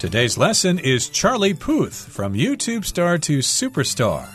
Today's lesson is Charlie Puth from YouTube star to superstar.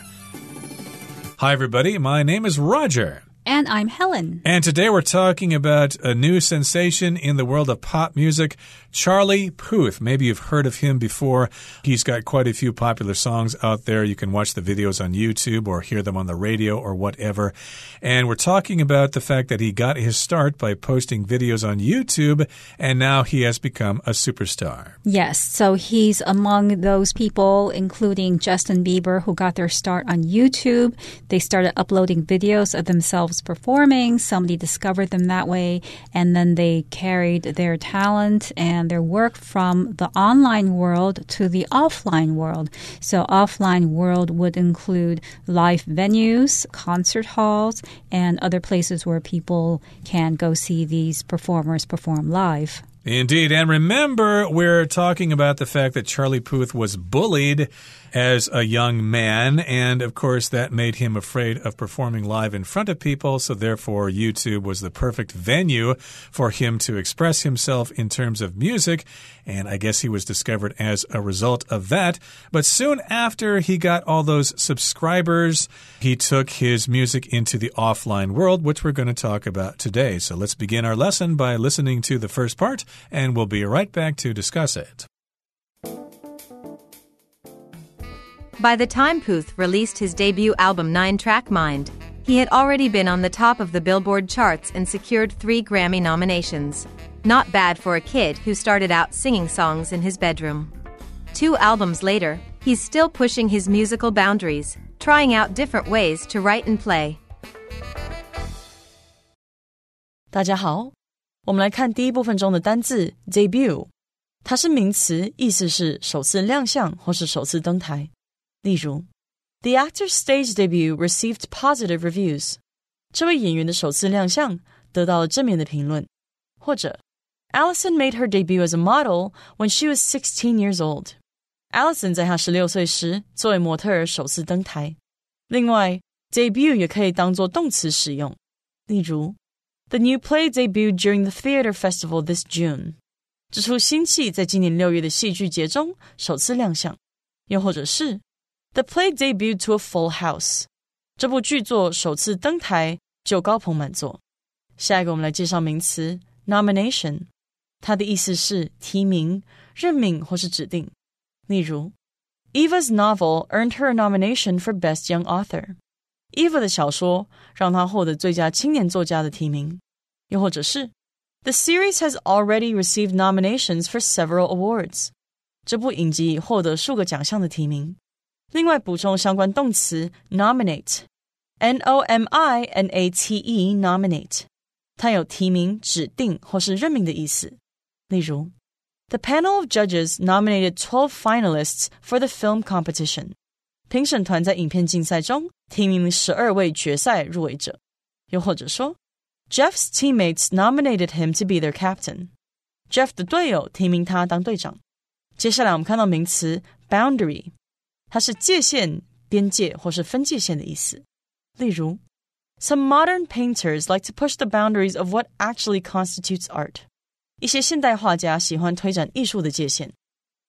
Hi, everybody. My name is Roger. And I'm Helen. And today we're talking about a new sensation in the world of pop music, Charlie Puth. Maybe you've heard of him before. He's got quite a few popular songs out there. You can watch the videos on YouTube or hear them on the radio or whatever. And we're talking about the fact that he got his start by posting videos on YouTube, and now he has become a superstar. Yes, so he's among those people, including Justin Bieber, who got their start on YouTube. They started uploading videos of themselves themselves performing. Somebody discovered them that way, and then they carried their talent and their work from the online world to the offline world. So, offline world would include live venues, concert halls, and other places where people can go see these performers perform live. Indeed. And remember, we're talking about the fact that Charlie Puth was bullied as a young man. And of course, that made him afraid of performing live in front of people. So, therefore, YouTube was the perfect venue for him to express himself in terms of music. And I guess he was discovered as a result of that. But soon after he got all those subscribers, he took his music into the offline world, which we're going to talk about today. So, let's begin our lesson by listening to the first part, and we'll be right back to discuss it. By the time Puth released his debut album Nine Track Mind, he had already been on the top of the Billboard charts and secured three Grammy nominations. Not bad for a kid who started out singing songs in his bedroom. Two albums later, he's still pushing his musical boundaries, trying out different ways to write and play. 大家好，我们来看第一部分中的单字 debut，它是名词，意思是首次亮相或是首次登台。 例如，The actor's stage debut received positive reviews。这位演员的首次亮相得到了正面的评论。或者，Allison made her debut as a model when she was sixteen years old。Allison 在她十六岁时作为模特儿首次登台。另外，debut 也可以当做动词使用。例如，The new play debuted during the theater festival this June。这出新戏在今年六月的戏剧节中首次亮相。又或者是 the play debuted to a full house. 这部剧作首次登台就高朋满座。下一个，我们来介绍名词 nomination，它的意思是提名、任命或是指定。例如，Eva's novel earned her a nomination for Best Young Author。Eva 的小说让她获得最佳青年作家的提名。又或者是，The series has already received nominations for several awards。这部影集获得数个奖项的提名。 另外补充相关动词 nominate，n o m i n a t e nominate，它有提名、指定或是任命的意思。例如，The panel of judges nominated twelve finalists for the film competition。评审团在影片竞赛中提名了十二位决赛入围者。又或者说，Jeff's teammates nominated him to be their captain。Jeff 的队友提名他当队长。接下来我们看到名词 boundary。 它是界限、边界或是分界线的意思。例如，Some modern painters like to push the boundaries of what actually constitutes art。一些现代画家喜欢推展艺术的界限。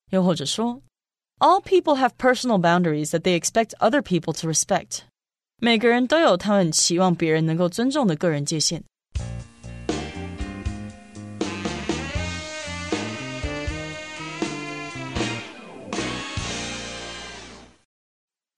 又或者说，All people have personal boundaries that they expect other people to respect。每个人都有他们期望别人能够尊重的个人界限。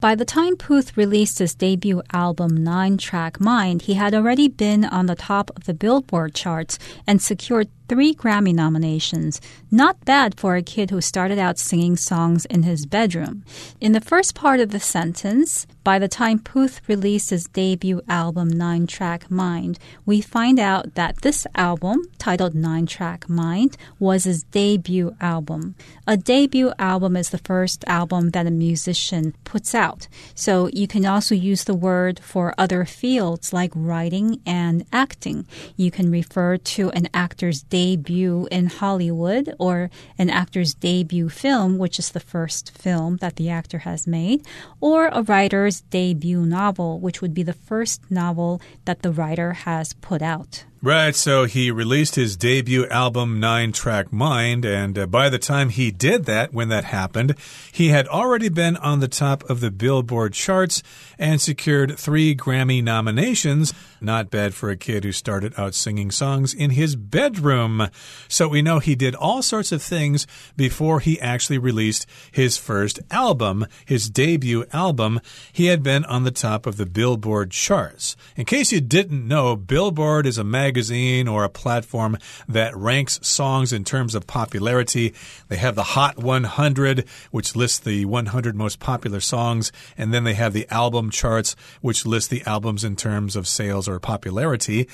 By the time Puth released his debut album Nine Track Mind, he had already been on the top of the Billboard charts and secured three Grammy nominations. Not bad for a kid who started out singing songs in his bedroom. In the first part of the sentence, by the time Puth released his debut album Nine Track Mind, we find out that this album, titled Nine Track Mind, was his debut album. A debut album is the first album that a musician puts out. So you can also use the word for other fields like writing and acting. You can refer to an actor's debut debut in Hollywood or an actor's debut film, which is the first film that the actor has made, or a writer's debut novel, which would be the first novel that the writer has put out. Right, so he released his debut album, Nine Track Mind, and uh, by the time he did that, when that happened, he had already been on the top of the Billboard charts and secured three Grammy nominations. Not bad for a kid who started out singing songs in his bedroom. So we know he did all sorts of things before he actually released his first album, his debut album. He had been on the top of the Billboard charts. In case you didn't know, Billboard is a magazine magazine or a platform that ranks songs in terms of popularity. They have the Hot 100, which lists the 100 most popular songs, and then they have the album charts, which list the albums in terms of sales or popularity.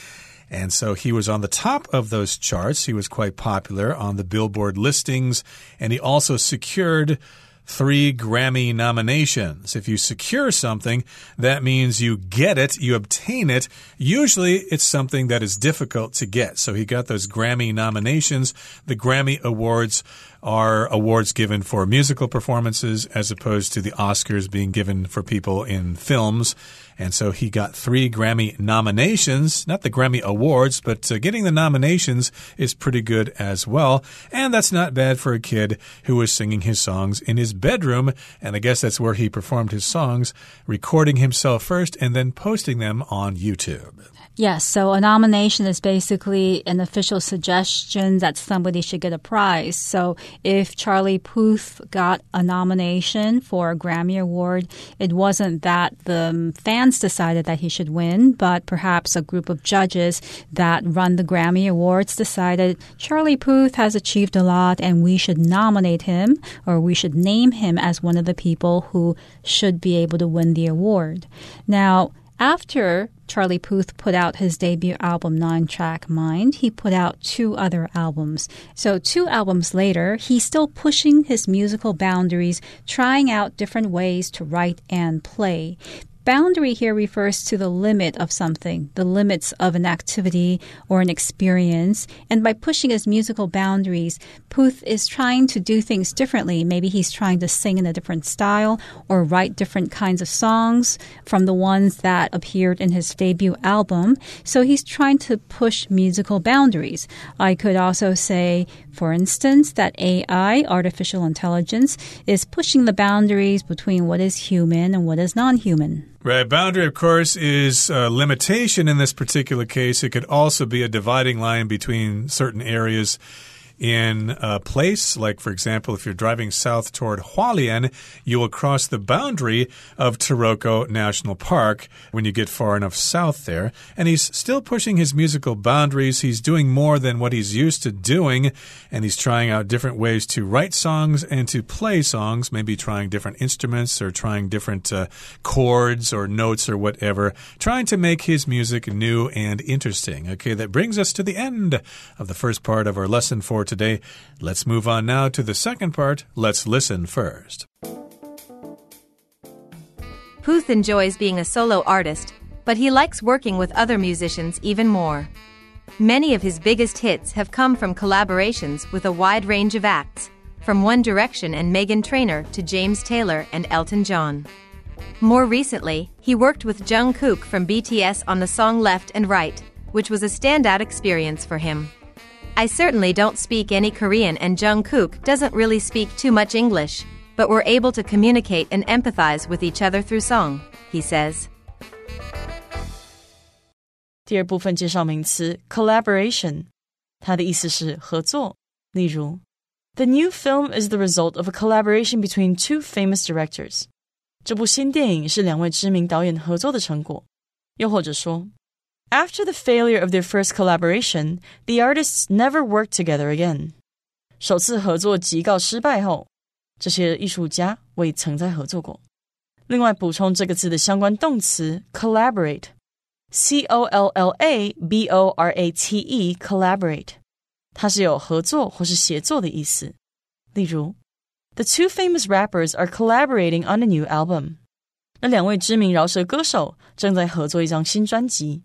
And so he was on the top of those charts. He was quite popular on the Billboard listings, and he also secured three Grammy nominations. If you secure something, that means you get it, you obtain it. Usually it's something that is difficult to get. So he got those Grammy nominations. The Grammy Awards are awards given for musical performances as opposed to the Oscars being given for people in films. And so he got three Grammy nominations, not the Grammy Awards, but uh, getting the nominations is pretty good as well. And that's not bad for a kid who was singing his songs in his bedroom. And I guess that's where he performed his songs, recording himself first and then posting them on YouTube. Yes, so a nomination is basically an official suggestion that somebody should get a prize. So if Charlie Puth got a nomination for a Grammy Award, it wasn't that the fans decided that he should win, but perhaps a group of judges that run the Grammy Awards decided Charlie Puth has achieved a lot and we should nominate him or we should name him as one of the people who should be able to win the award. Now, after Charlie Puth put out his debut album, Nine Track Mind, he put out two other albums. So, two albums later, he's still pushing his musical boundaries, trying out different ways to write and play. Boundary here refers to the limit of something, the limits of an activity or an experience. And by pushing his musical boundaries, Puth is trying to do things differently. Maybe he's trying to sing in a different style or write different kinds of songs from the ones that appeared in his debut album. So he's trying to push musical boundaries. I could also say, for instance, that AI, artificial intelligence, is pushing the boundaries between what is human and what is non human. Right. Boundary, of course, is a limitation in this particular case. It could also be a dividing line between certain areas in a place. Like, for example, if you're driving south toward Hualien, you will cross the boundary of Taroko National Park when you get far enough south there. And he's still pushing his musical boundaries. He's doing more than what he's used to doing, and he's trying out different ways to write songs and to play songs, maybe trying different instruments or trying different uh, chords or notes or whatever, trying to make his music new and interesting. Okay, that brings us to the end of the first part of our lesson for today. Let's move on now to the second part. Let's listen first. Puth enjoys being a solo artist, but he likes working with other musicians even more. Many of his biggest hits have come from collaborations with a wide range of acts, from One Direction and Meghan Trainor to James Taylor and Elton John. More recently, he worked with Jungkook from BTS on the song Left and Right, which was a standout experience for him. I certainly don't speak any Korean and Jungkook doesn't really speak too much English, but we're able to communicate and empathize with each other through song, he says. 第二部分介绍名词 collaboration，它的意思是合作。例如，The new film is the result of a collaboration between two famous directors。这部新电影是两位知名导演合作的成果。又或者说 after the failure of their first collaboration, the artists never worked together again. 首次合作即告失败后，这些艺术家未曾再合作过。另外，补充这个字的相关动词 collaborate，c o l l a b o r a t e，collaborate，它是有合作或是协作的意思。例如，The two famous rappers are collaborating on a new album。那两位知名饶舌歌手正在合作一张新专辑。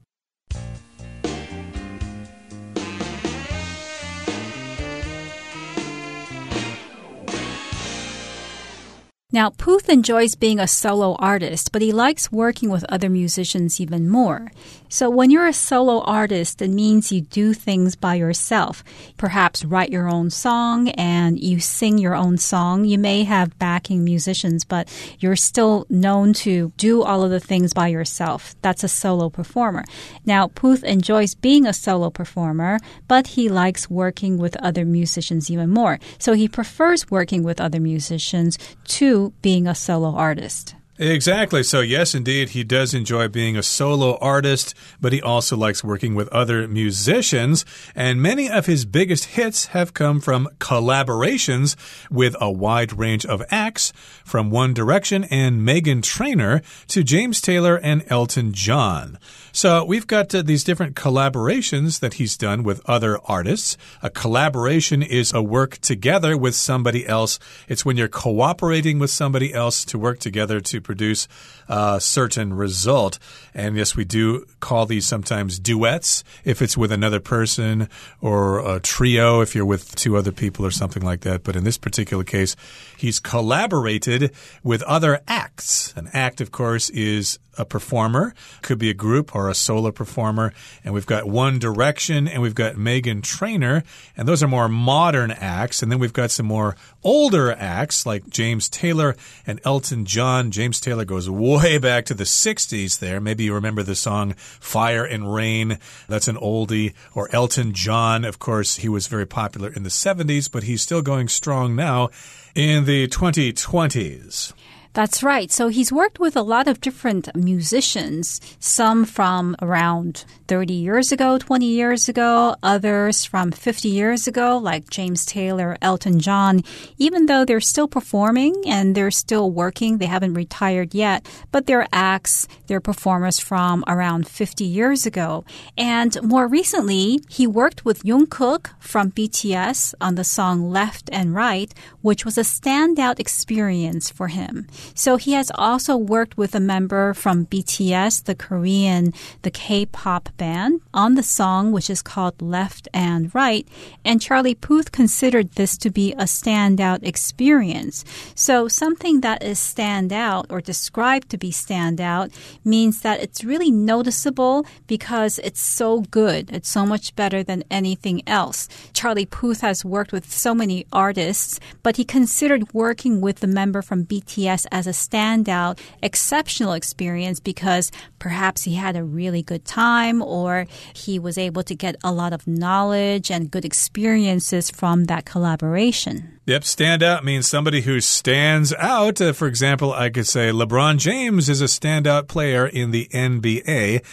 Now, Puth enjoys being a solo artist, but he likes working with other musicians even more. So, when you're a solo artist, it means you do things by yourself. Perhaps write your own song and you sing your own song. You may have backing musicians, but you're still known to do all of the things by yourself. That's a solo performer. Now, Puth enjoys being a solo performer, but he likes working with other musicians even more. So, he prefers working with other musicians to being a solo artist. Exactly. So, yes, indeed, he does enjoy being a solo artist, but he also likes working with other musicians. And many of his biggest hits have come from collaborations with a wide range of acts, from One Direction and Meghan Trainor to James Taylor and Elton John. So we've got uh, these different collaborations that he's done with other artists. A collaboration is a work together with somebody else. It's when you're cooperating with somebody else to work together to produce a certain result. And yes, we do call these sometimes duets if it's with another person or a trio if you're with two other people or something like that. But in this particular case, he's collaborated with other acts. An act, of course, is a performer, could be a group or a solo performer. And we've got One Direction and we've got Meghan Trainor, and those are more modern acts. And then we've got some more older acts like James Taylor and Elton John. James Taylor goes way back to the 60s there. Maybe you remember the song Fire and Rain. That's an oldie. Or Elton John, of course, he was very popular in the 70s, but he's still going strong now in the 2020s. That's right. So he's worked with a lot of different musicians, some from around 30 years ago, 20 years ago, others from 50 years ago, like James Taylor, Elton John. Even though they're still performing and they're still working, they haven't retired yet, but they're acts, they're performers from around 50 years ago. And more recently, he worked with Jungkook from BTS on the song Left and Right, which was a standout experience for him. So he has also worked with a member from BTS, the Korean, the K-pop band, on the song which is called Left and Right. And Charlie Puth considered this to be a standout experience. So something that is standout or described to be standout means that it's really noticeable because it's so good. It's so much better than anything else. Charlie Puth has worked with so many artists, but he considered working with the member from BTS as a standout, exceptional experience because perhaps he had a really good time or he was able to get a lot of knowledge and good experiences from that collaboration. Yep, standout means somebody who stands out. Uh, for example, I could say LeBron James is a standout player in the NBA.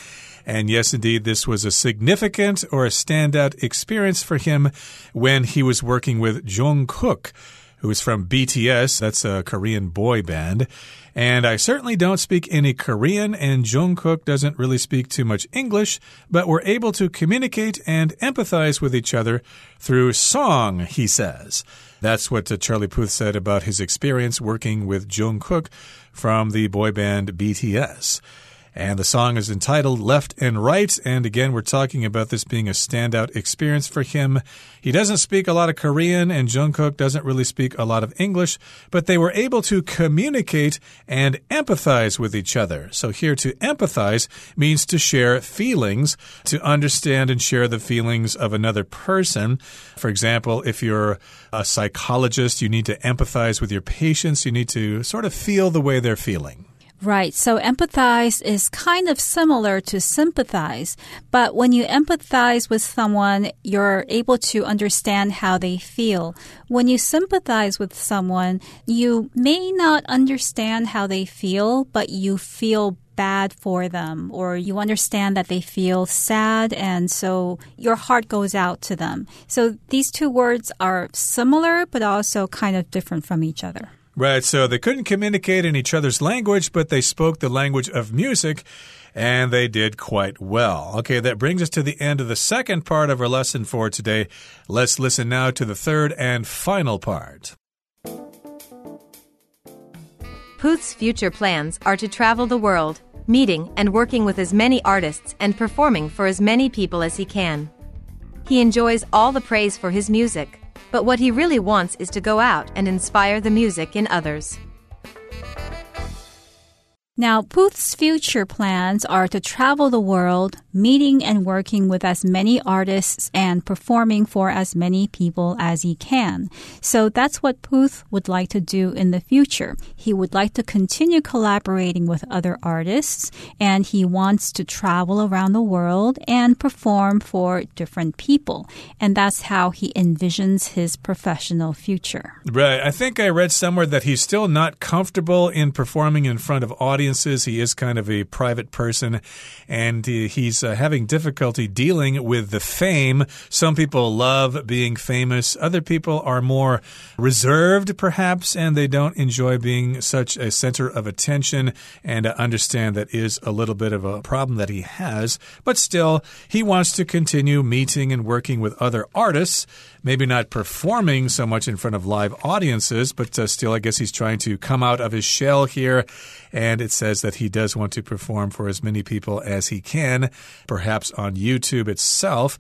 And yes, indeed, this was a significant or a standout experience for him when he was working with Jungkook who is from BTS. That's a Korean boy band. And I certainly don't speak any Korean, and Jungkook doesn't really speak too much English, but we're able to communicate and empathize with each other through song, he says. That's what uh, Charlie Puth said about his experience working with Jungkook from the boy band BTS. And the song is entitled Left and Right. And again, we're talking about this being a standout experience for him. He doesn't speak a lot of Korean, and Jungkook doesn't really speak a lot of English, but they were able to communicate and empathize with each other. So here to empathize means to share feelings, to understand and share the feelings of another person. For example, if you're a psychologist, you need to empathize with your patients. You need to sort of feel the way they're feeling. Right. So empathize is kind of similar to sympathize. But when you empathize with someone, you're able to understand how they feel. When you sympathize with someone, you may not understand how they feel, but you feel bad for them or you understand that they feel sad and so your heart goes out to them. So these two words are similar but also kind of different from each other. Right, so they couldn't communicate in each other's language, but they spoke the language of music, and they did quite well. Okay, that brings us to the end of the second part of our lesson for today. Let's listen now to the third and final part. Puth's future plans are to travel the world, meeting and working with as many artists and performing for as many people as he can. He enjoys all the praise for his music but what he really wants is to go out and inspire the music in others. Now, Puth's future plans are to travel the world, meeting and working with as many artists and performing for as many people as he can. So that's what Puth would like to do in the future. He would like to continue collaborating with other artists and he wants to travel around the world and perform for different people. And that's how he envisions his professional future. Right. I think I read somewhere that he's still not comfortable in performing in front of audiences audiences. He is kind of a private person and he's uh, having difficulty dealing with the fame. Some people love being famous, other people are more reserved, perhaps, and they don't enjoy being such a center of attention. And I understand that is a little bit of a problem that he has. But still, he wants to continue meeting and working with other artists maybe not performing so much in front of live audiences, but uh, still, I guess he's trying to come out of his shell here. And it says that he does want to perform for as many people as he can, perhaps on YouTube itself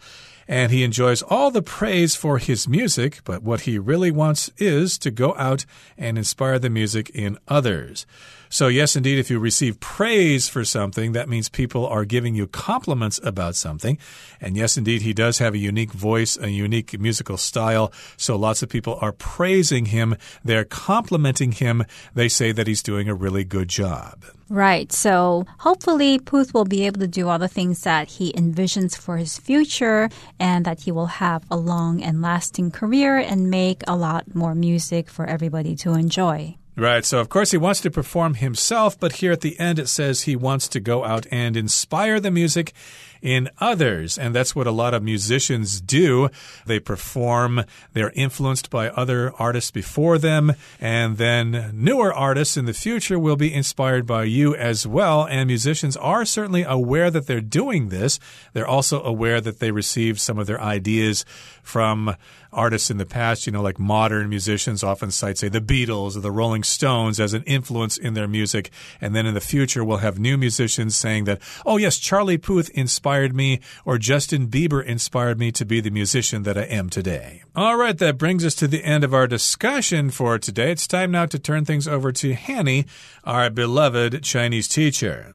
and he enjoys all the praise for his music, but what he really wants is to go out and inspire the music in others. So, yes, indeed, if you receive praise for something, that means people are giving you compliments about something. And yes, indeed, he does have a unique voice, a unique musical style. So, lots of people are praising him. They're complimenting him. They say that he's doing a really good job. Right. So hopefully Puth will be able to do all the things that he envisions for his future and that he will have a long and lasting career and make a lot more music for everybody to enjoy. Right. So, of course, he wants to perform himself, but here at the end it says he wants to go out and inspire the music in others. And that's what a lot of musicians do. They perform, they're influenced by other artists before them, and then newer artists in the future will be inspired by you as well. And musicians are certainly aware that they're doing this. They're also aware that they received some of their ideas from artists in the past, you know, like modern musicians often cite, say, the Beatles or the Rolling Stones as an influence in their music. And then in the future, we'll have new musicians saying that, oh, yes, Charlie Puth inspired me or Justin Bieber inspired me to be the musician that I am today. All right, that brings us to the end of our discussion for today. It's time now to turn things over to Hanny, our beloved Chinese teacher.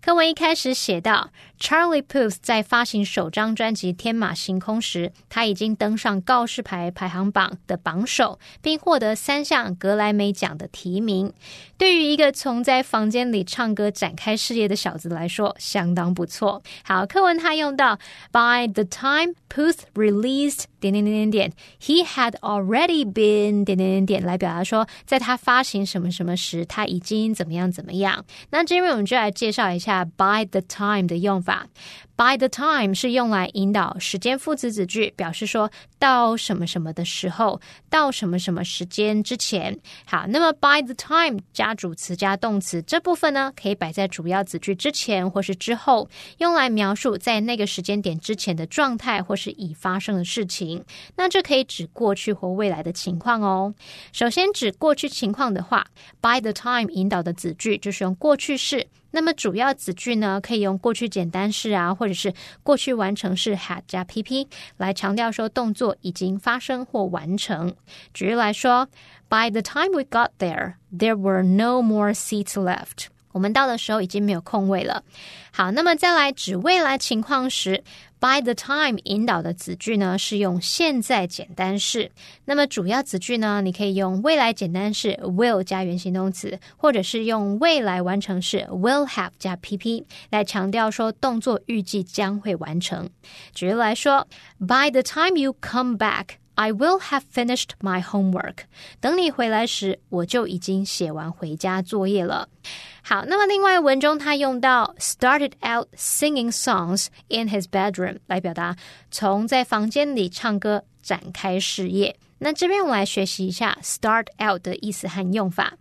课文一开始写到，Charlie Puth 在发行首张专辑《天马行空》时，他已经登上告示牌排行榜的榜首，并获得三项格莱美奖的提名。对于一个从在房间里唱歌展开事业的小子来说，相当不错。好，课文他用到 By the time Puth released 点点点点点，he had already been 点点点点来表达说，在他发行什么什么时，他已经怎么样怎么样。那这边我们就来介绍。一下 by the time 的用法。By the time 是用来引导时间副词子句，表示说到什么什么的时候，到什么什么时间之前。好，那么 by the time 加主词加动词这部分呢，可以摆在主要子句之前或是之后，用来描述在那个时间点之前的状态或是已发生的事情。那这可以指过去或未来的情况哦。首先指过去情况的话，by the time 引导的子句就是用过去式。那么主要子句呢，可以用过去简单式啊，或者是过去完成式 had 加 pp 来强调说动作已经发生或完成。举例来说，By the time we got there, there were no more seats left。我们到的时候已经没有空位了。好，那么再来指未来情况时。By the time 引导的子句呢是用现在简单式，那么主要子句呢，你可以用未来简单式 will 加原形动词，或者是用未来完成式 will have 加 pp 来强调说动作预计将会完成。举例来说，By the time you come back。I will have finished my homework。等你回来时，我就已经写完回家作业了。好，那么另外文中他用到 started out singing songs in his bedroom 来表达从在房间里唱歌展开事业。那这边我们来学习一下 start out 的意思和用法。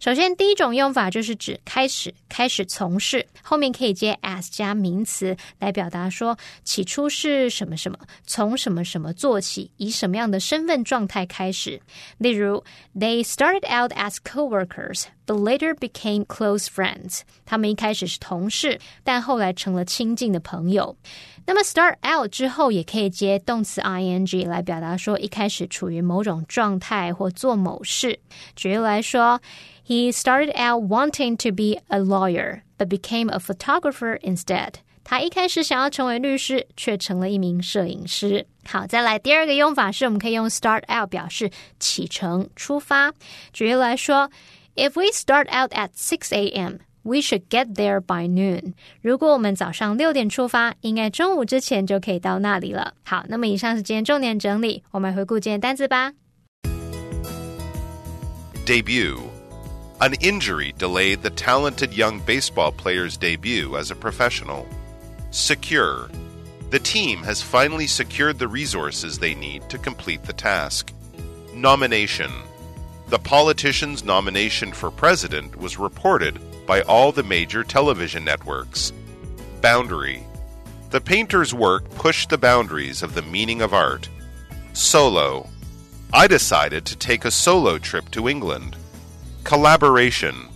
首先，第一种用法就是指开始、开始从事，后面可以接 as 加名词来表达说起初是什么什么，从什么什么做起，以什么样的身份状态开始。例如，They started out as co-workers, but later became close friends。他们一开始是同事，但后来成了亲近的朋友。那么 start out 之后也可以接动词 ing 来表达说一开始处于某种状态或做某事。举例来说 ，He started out wanting to be a lawyer, but became a photographer instead. 他一开始想要成为律师，却成了一名摄影师。好，再来第二个用法是，我们可以用 start out 表示启程、出发。举例来说，If we start out at six a.m. We should get there by noon。如果我们早上六点出发，应该中午之前就可以到那里了。好，那么以上是今天重点整理，我们回顾今天单词吧。Debut. An injury delayed the talented young baseball player's debut as a professional. Secure. The team has finally secured the resources they need to complete the task. Nomination. The politician's nomination for president was reported by all the major television networks. Boundary. The painter's work pushed the boundaries of the meaning of art. Solo. I decided to take a solo trip to England. Collaboration.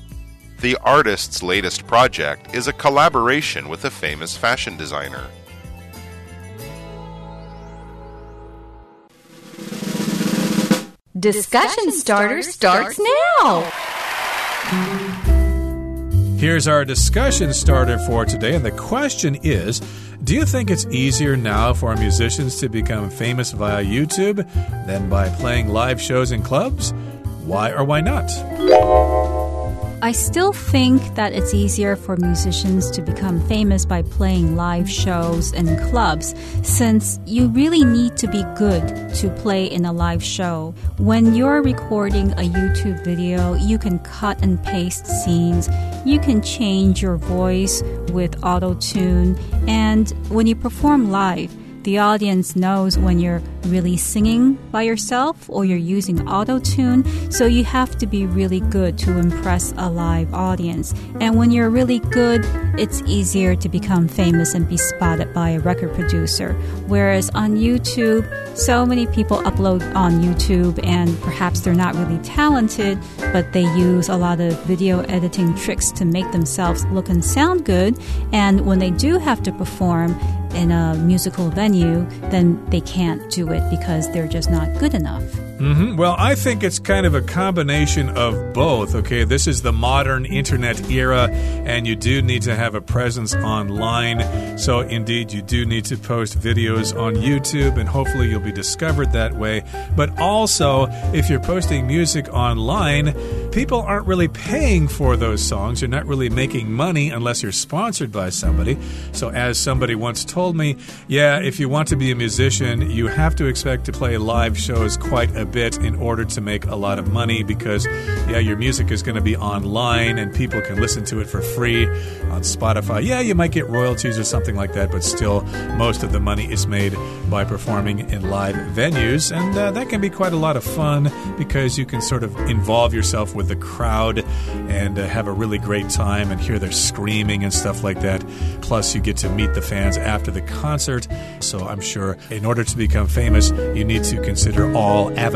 The artist's latest project is a collaboration with a famous fashion designer. Discussion starter starts now. Here's our discussion starter for today, and the question is Do you think it's easier now for musicians to become famous via YouTube than by playing live shows in clubs? Why or why not? I still think that it's easier for musicians to become famous by playing live shows and clubs since you really need to be good to play in a live show. When you're recording a YouTube video, you can cut and paste scenes, you can change your voice with auto tune, and when you perform live, the audience knows when you're really singing by yourself or you're using auto tune, so you have to be really good to impress a live audience. And when you're really good, it's easier to become famous and be spotted by a record producer. Whereas on YouTube, so many people upload on YouTube and perhaps they're not really talented, but they use a lot of video editing tricks to make themselves look and sound good. And when they do have to perform, in a musical venue, then they can't do it because they're just not good enough. Mm -hmm. Well, I think it's kind of a combination of both. Okay, this is the modern internet era, and you do need to have a presence online. So, indeed, you do need to post videos on YouTube, and hopefully, you'll be discovered that way. But also, if you're posting music online, people aren't really paying for those songs. You're not really making money unless you're sponsored by somebody. So, as somebody once told me, yeah, if you want to be a musician, you have to expect to play live shows quite a bit in order to make a lot of money because, yeah, your music is going to be online and people can listen to it for free on Spotify. Yeah, you might get royalties or something like that, but still, most of the money is made by performing in live venues. And uh, that can be quite a lot of fun because you can sort of involve yourself with the crowd and uh, have a really great time and hear their screaming and stuff like that. Plus, you get to meet the fans after the concert. So I'm sure in order to become famous, you need to consider all avenues